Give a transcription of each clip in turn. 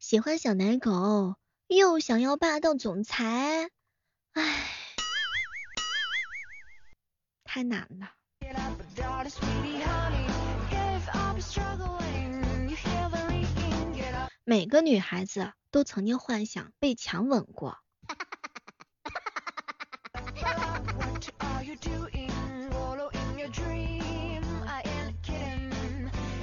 喜欢小奶狗，又想要霸道总裁，唉，太难了。每个女孩子都曾经幻想被强吻过。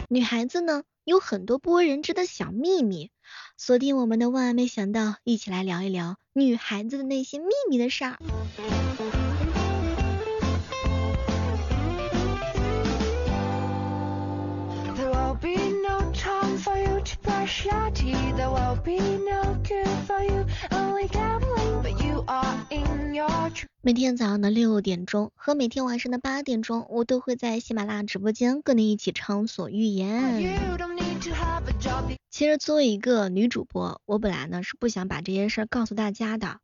女孩子呢，有很多不为人知的小秘密。锁定我们的万万没想到，一起来聊一聊女孩子的那些秘密的事儿。每天早上的六点钟和每天晚上的八点钟，我都会在喜马拉雅直播间跟你一起畅所欲言。其实作为一个女主播，我本来呢是不想把这些事儿告诉大家的，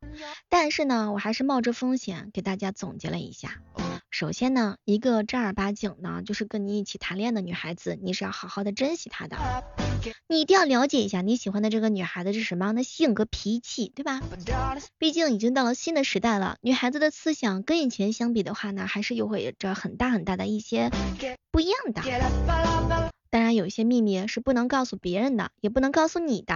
但是呢，我还是冒着风险给大家总结了一下。首先呢，一个正儿八经呢，就是跟你一起谈恋爱的女孩子，你是要好好的珍惜她的。你一定要了解一下你喜欢的这个女孩子是什么样的性格脾气，对吧？毕竟已经到了新的时代了，女孩子的思想跟以前相比的话呢，还是有着很大很大的一些不一样的。当然，有一些秘密是不能告诉别人的，也不能告诉你的。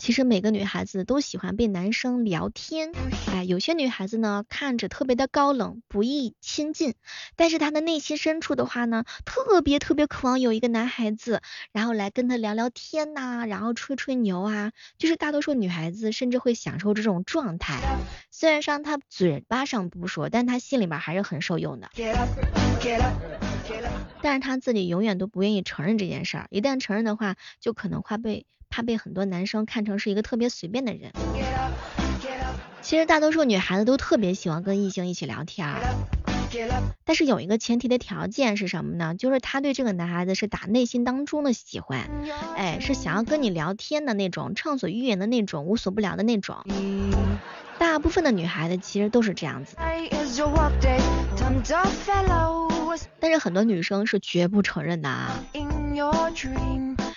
其实每个女孩子都喜欢被男生聊天，哎，有些女孩子呢看着特别的高冷，不易亲近，但是她的内心深处的话呢，特别特别渴望有一个男孩子，然后来跟她聊聊天呐，然后吹吹牛啊，就是大多数女孩子甚至会享受这种状态，虽然上她嘴巴上不说，但她心里面还是很受用的，但是她自己永远都不愿意承认这件事儿，一旦承认的话，就可能会被。怕被很多男生看成是一个特别随便的人。其实大多数女孩子都特别喜欢跟异性一起聊天，但是有一个前提的条件是什么呢？就是他对这个男孩子是打内心当中的喜欢，哎，是想要跟你聊天的那种，畅所欲言的那种，无所不聊的那种。大部分的女孩子其实都是这样子，但是很多女生是绝不承认的啊。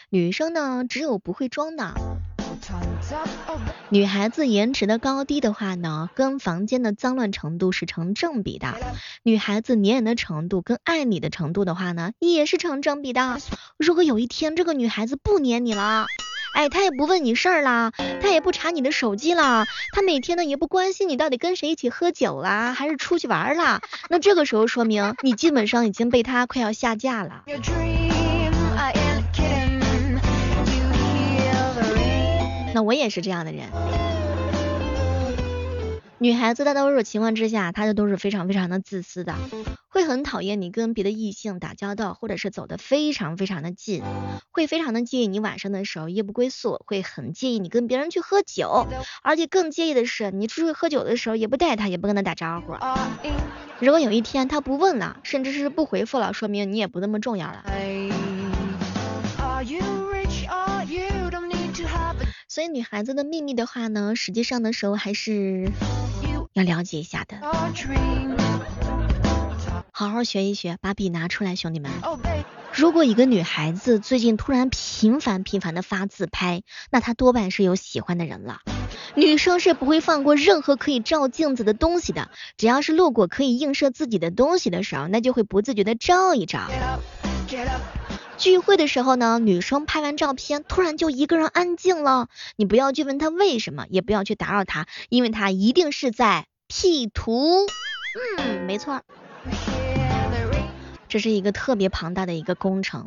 女生呢，只有不会装的。女孩子颜值的高低的话呢，跟房间的脏乱程度是成正比的。女孩子粘人的程度跟爱你的程度的话呢，也是成正比的。如果有一天这个女孩子不粘你了，哎，他也不问你事儿啦，他也不查你的手机啦，他每天呢也不关心你到底跟谁一起喝酒啦，还是出去玩啦，那这个时候说明你基本上已经被他快要下架了。那我也是这样的人。女孩子大多数情况之下，她就都是非常非常的自私的，会很讨厌你跟别的异性打交道，或者是走得非常非常的近，会非常的介意你晚上的时候夜不归宿，会很介意你跟别人去喝酒，而且更介意的是你出去喝酒的时候也不带他，也不跟他打招呼。如果有一天他不问了，甚至是不回复了，说明你也不那么重要了。所以女孩子的秘密的话呢，实际上的时候还是要了解一下的。好好学一学，把笔拿出来，兄弟们。如果一个女孩子最近突然频繁频繁的发自拍，那她多半是有喜欢的人了。女生是不会放过任何可以照镜子的东西的，只要是路过可以映射自己的东西的时候，那就会不自觉的照一照。聚会的时候呢，女生拍完照片，突然就一个人安静了。你不要去问她为什么，也不要去打扰她，因为她一定是在 P 图。嗯，没错，这是一个特别庞大的一个工程。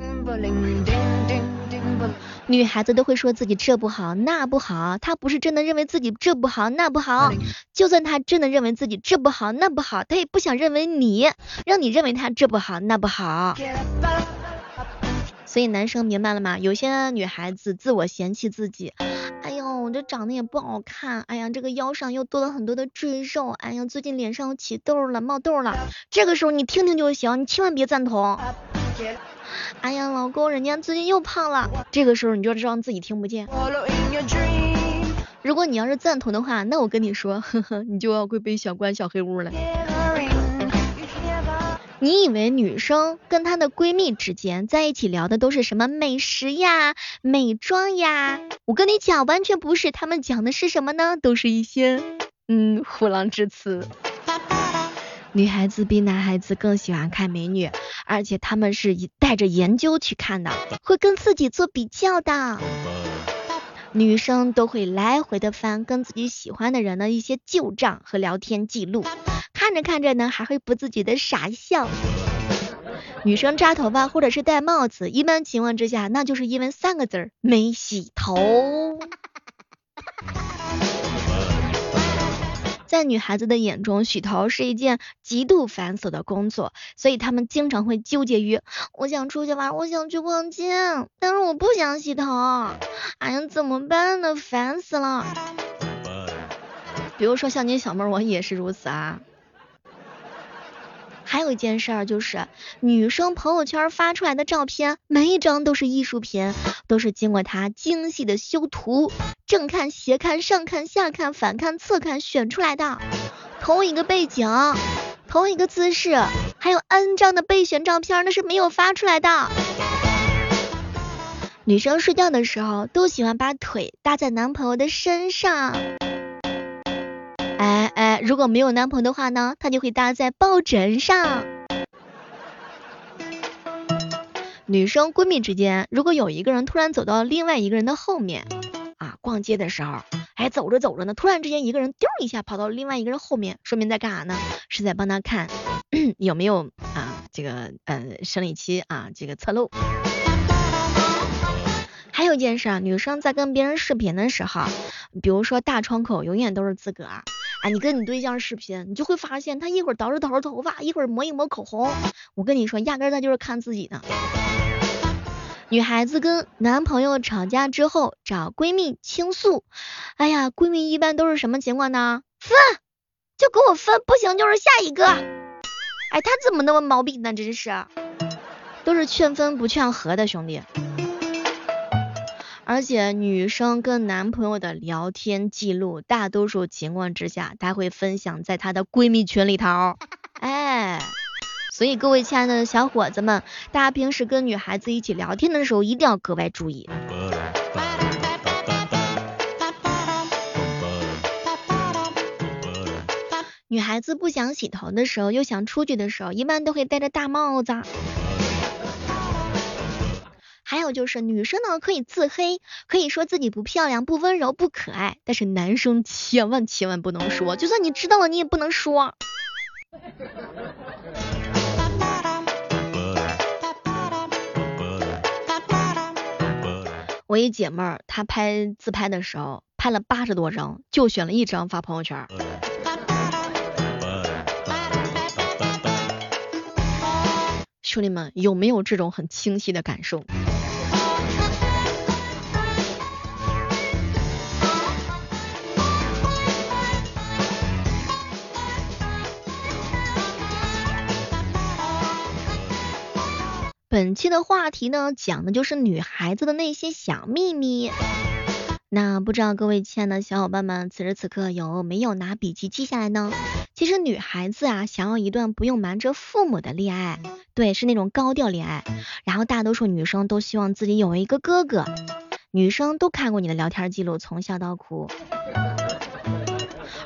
女孩子都会说自己这不好那不好，她不是真的认为自己这不好那不好。就算她真的认为自己这不好那不好，她也不想认为你，让你认为她这不好那不好。所以男生明白了吗？有些女孩子自我嫌弃自己，哎呦，我这长得也不好看，哎呀，这个腰上又多了很多的赘肉，哎呀，最近脸上又起痘了，冒痘了。这个时候你听听就行，你千万别赞同。哎呀，老公，人家最近又胖了。这个时候你就装自己听不见。如果你要是赞同的话，那我跟你说，呵呵，你就要会被小关小黑屋了。你以为女生跟她的闺蜜之间在一起聊的都是什么美食呀、美妆呀？我跟你讲，完全不是，他们讲的是什么呢？都是一些嗯虎狼之词。女孩子比男孩子更喜欢看美女，而且他们是带着研究去看的，会跟自己做比较的。女生都会来回的翻跟自己喜欢的人的一些旧账和聊天记录，看着看着呢，还会不自觉的傻笑。女生扎头发或者是戴帽子，一般情况之下，那就是因为三个字儿没洗头。在女孩子的眼中，洗头是一件极度繁琐的工作，所以她们经常会纠结于：我想出去玩，我想去逛街，但是我不想洗头，哎呀，怎么办呢？烦死了。比如说像你小妹，我也是如此啊。还有一件事儿就是，女生朋友圈发出来的照片，每一张都是艺术品，都是经过她精细的修图，正看、斜看、上看、下看、反看、侧看选出来的。同一个背景，同一个姿势，还有 N 张的备选照片，那是没有发出来的。女生睡觉的时候，都喜欢把腿搭在男朋友的身上。哎哎，如果没有男朋友的话呢，他就会搭在抱枕上。女生闺蜜之间，如果有一个人突然走到另外一个人的后面啊，逛街的时候，哎，走着走着呢，突然之间一个人丢一下跑到另外一个人后面，说明在干啥呢？是在帮他看有没有啊这个呃生理期啊这个侧漏。还有一件事啊，女生在跟别人视频的时候，比如说大窗口永远都是自个儿。你跟你对象视频，你就会发现他一会儿捯饬捯饬头发，一会儿抹一抹口红。我跟你说，压根他就是看自己呢。女孩子跟男朋友吵架之后找闺蜜倾诉，哎呀，闺蜜一般都是什么情况呢？分，就给我分，不行就是下一个。哎，他怎么那么毛病呢？真是，都是劝分不劝和的兄弟。而且女生跟男朋友的聊天记录，大多数情况之下，她会分享在她的闺蜜群里头。哎，所以各位亲爱的小伙子们，大家平时跟女孩子一起聊天的时候，一定要格外注意。女孩子不想洗头的时候，又想出去的时候，一般都会戴着大帽子。还有就是女生呢可以自黑，可以说自己不漂亮、不温柔、不可爱，但是男生千万千万不能说，就算你知道了，你也不能说。我一姐妹儿，她拍自拍的时候拍了八十多张，就选了一张发朋友圈。兄弟们，有没有这种很清晰的感受？本期的话题呢，讲的就是女孩子的那些小秘密。那不知道各位亲爱的小伙伴们，此时此刻有没有拿笔记记下来呢？其实女孩子啊，想要一段不用瞒着父母的恋爱，对，是那种高调恋爱。然后大多数女生都希望自己有一个哥哥。女生都看过你的聊天记录，从笑到哭。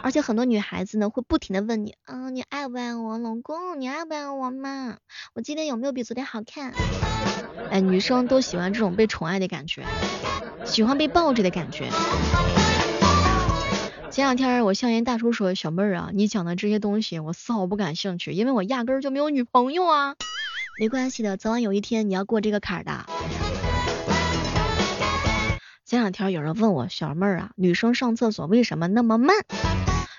而且很多女孩子呢，会不停的问你，啊，你爱不爱我，老公，你爱不爱我嘛？我今天有没有比昨天好看？哎，女生都喜欢这种被宠爱的感觉，喜欢被抱着的感觉。前两天我向人大叔说，小妹儿啊，你讲的这些东西我丝毫不感兴趣，因为我压根儿就没有女朋友啊。没关系的，早晚有一天你要过这个坎儿的。前两天有人问我，小妹儿啊，女生上厕所为什么那么慢？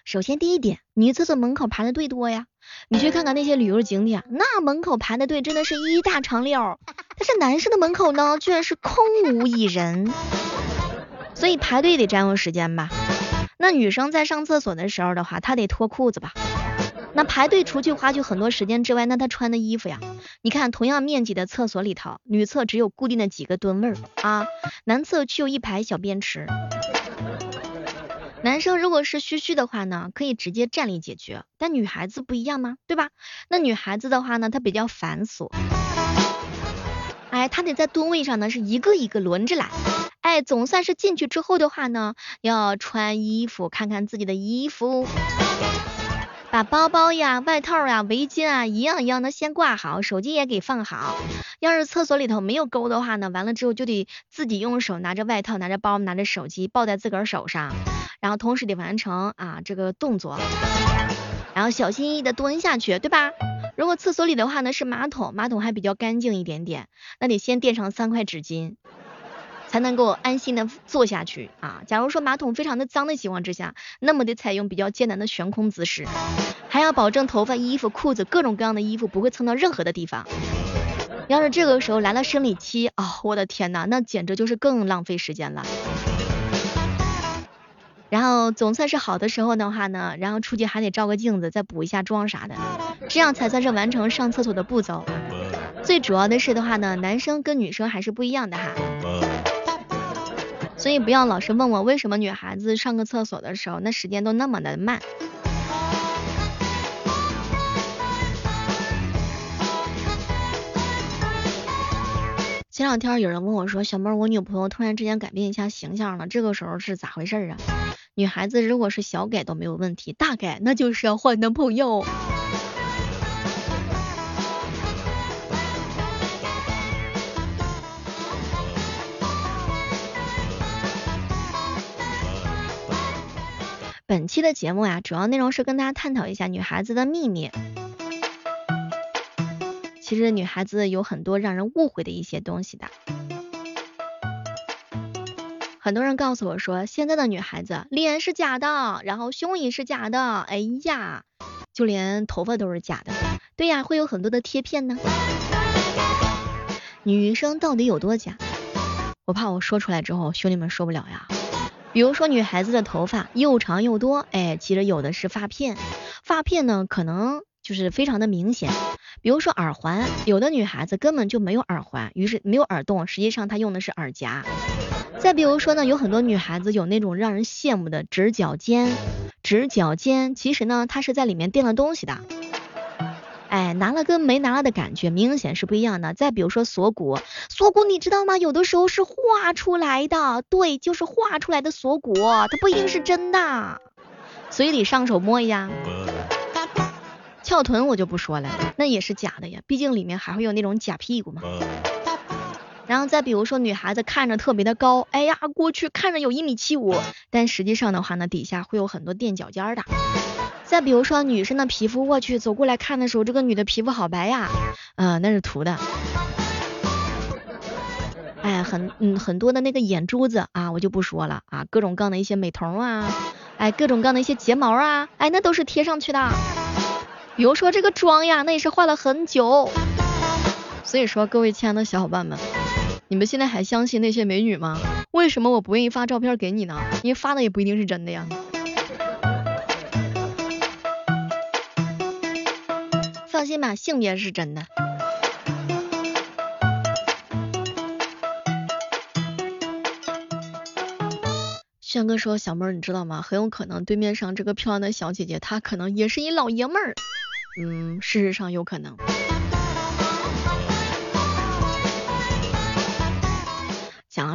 首先第一点，女厕所门口排的队多呀，你去看看那些旅游景点，那门口排的队真的是一大长溜，但是男生的门口呢，居然是空无一人，所以排队得占用时间吧。那女生在上厕所的时候的话，她得脱裤子吧？那排队除去花去很多时间之外，那她穿的衣服呀，你看同样面积的厕所里头，女厕只有固定的几个蹲位啊，男厕却有一排小便池。男生如果是虚虚的话呢，可以直接站立解决，但女孩子不一样吗？对吧？那女孩子的话呢，她比较繁琐，哎，她得在蹲位上呢是一个一个轮着来，哎，总算是进去之后的话呢，要穿衣服，看看自己的衣服。把包包呀、外套呀、围巾啊，一样一样的先挂好，手机也给放好。要是厕所里头没有钩的话呢，完了之后就得自己用手拿着外套、拿着包、拿着手机抱在自个儿手上，然后同时得完成啊这个动作，然后小心翼翼的蹲下去，对吧？如果厕所里的话呢是马桶，马桶还比较干净一点点，那得先垫上三块纸巾。才能够安心的坐下去啊！假如说马桶非常的脏的情况之下，那么得采用比较艰难的悬空姿势，还要保证头发、衣服、裤子各种各样的衣服不会蹭到任何的地方。要是这个时候来了生理期啊，我的天呐，那简直就是更浪费时间了。然后总算是好的时候的话呢，然后出去还得照个镜子，再补一下妆啥的，这样才算是完成上厕所的步骤。最主要的是的话呢，男生跟女生还是不一样的哈。所以不要老是问我为什么女孩子上个厕所的时候那时间都那么的慢。前两天有人问我说，小妹，我女朋友突然之间改变一下形象了，这个时候是咋回事啊？女孩子如果是小改都没有问题，大改那就是要换男朋友。本期的节目呀，主要内容是跟大家探讨一下女孩子的秘密。其实女孩子有很多让人误会的一些东西的。很多人告诉我说，现在的女孩子脸是假的，然后胸也是假的，哎呀，就连头发都是假的。对呀，会有很多的贴片呢。女生到底有多假？我怕我说出来之后，兄弟们受不了呀。比如说女孩子的头发又长又多，哎，其实有的是发片，发片呢可能就是非常的明显。比如说耳环，有的女孩子根本就没有耳环，于是没有耳洞，实际上她用的是耳夹。再比如说呢，有很多女孩子有那种让人羡慕的直角肩，直角肩其实呢它是在里面垫了东西的。哎，拿了跟没拿了的感觉明显是不一样的。再比如说锁骨，锁骨你知道吗？有的时候是画出来的，对，就是画出来的锁骨，它不一定是真的。随礼上手摸一下，翘臀我就不说了，那也是假的呀，毕竟里面还会有那种假屁股嘛。然后再比如说女孩子看着特别的高，哎呀，过去看着有一米七五，但实际上的话呢，底下会有很多垫脚尖的。再比如说女生的皮肤，我去走过来看的时候，这个女的皮肤好白呀，嗯，那是涂的。哎，很嗯很多的那个眼珠子啊，我就不说了啊，各种各样的一些美瞳啊，哎，各种各样的一些睫毛啊，哎，那都是贴上去的。比如说这个妆呀，那也是化了很久。所以说各位亲爱的小伙伴们，你们现在还相信那些美女吗？为什么我不愿意发照片给你呢？因为发的也不一定是真的呀。放心吧，性别是真的。轩哥说：“小妹儿，你知道吗？很有可能对面上这个漂亮的小姐姐，她可能也是一老爷们儿。嗯，事实上有可能。”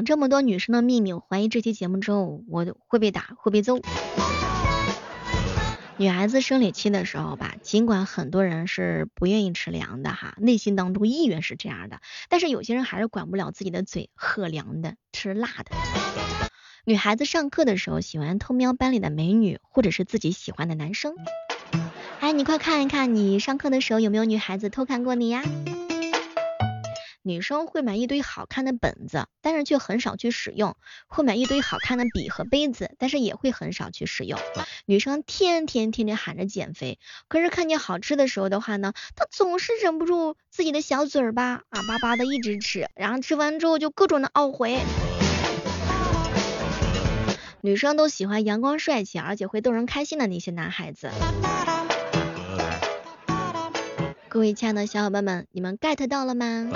这么多女生的秘密，我怀疑这期节目之后我会被打，会被揍。女孩子生理期的时候吧，尽管很多人是不愿意吃凉的哈，内心当中意愿是这样的，但是有些人还是管不了自己的嘴，喝凉的，吃辣的。女孩子上课的时候喜欢偷瞄班里的美女，或者是自己喜欢的男生。哎，你快看一看，你上课的时候有没有女孩子偷看过你呀？女生会买一堆好看的本子，但是却很少去使用；会买一堆好看的笔和杯子，但是也会很少去使用。女生天天天天喊着减肥，可是看见好吃的时候的话呢，她总是忍不住自己的小嘴巴啊巴巴的一直吃，然后吃完之后就各种的懊悔。女生都喜欢阳光帅气，而且会逗人开心的那些男孩子。各位亲爱的小伙伴们，你们 get 到了吗？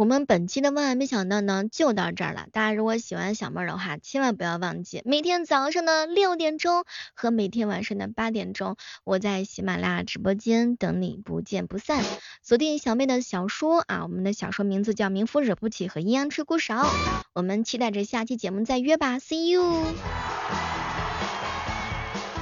我们本期的万万没想到呢，就到这儿了。大家如果喜欢小妹儿的话，千万不要忘记每天早上的六点钟和每天晚上的八点钟，我在喜马拉雅直播间等你，不见不散。锁定小妹的小说啊，我们的小说名字叫《名夫惹不起》和《阴阳吃骨少》。我们期待着下期节目再约吧，See you。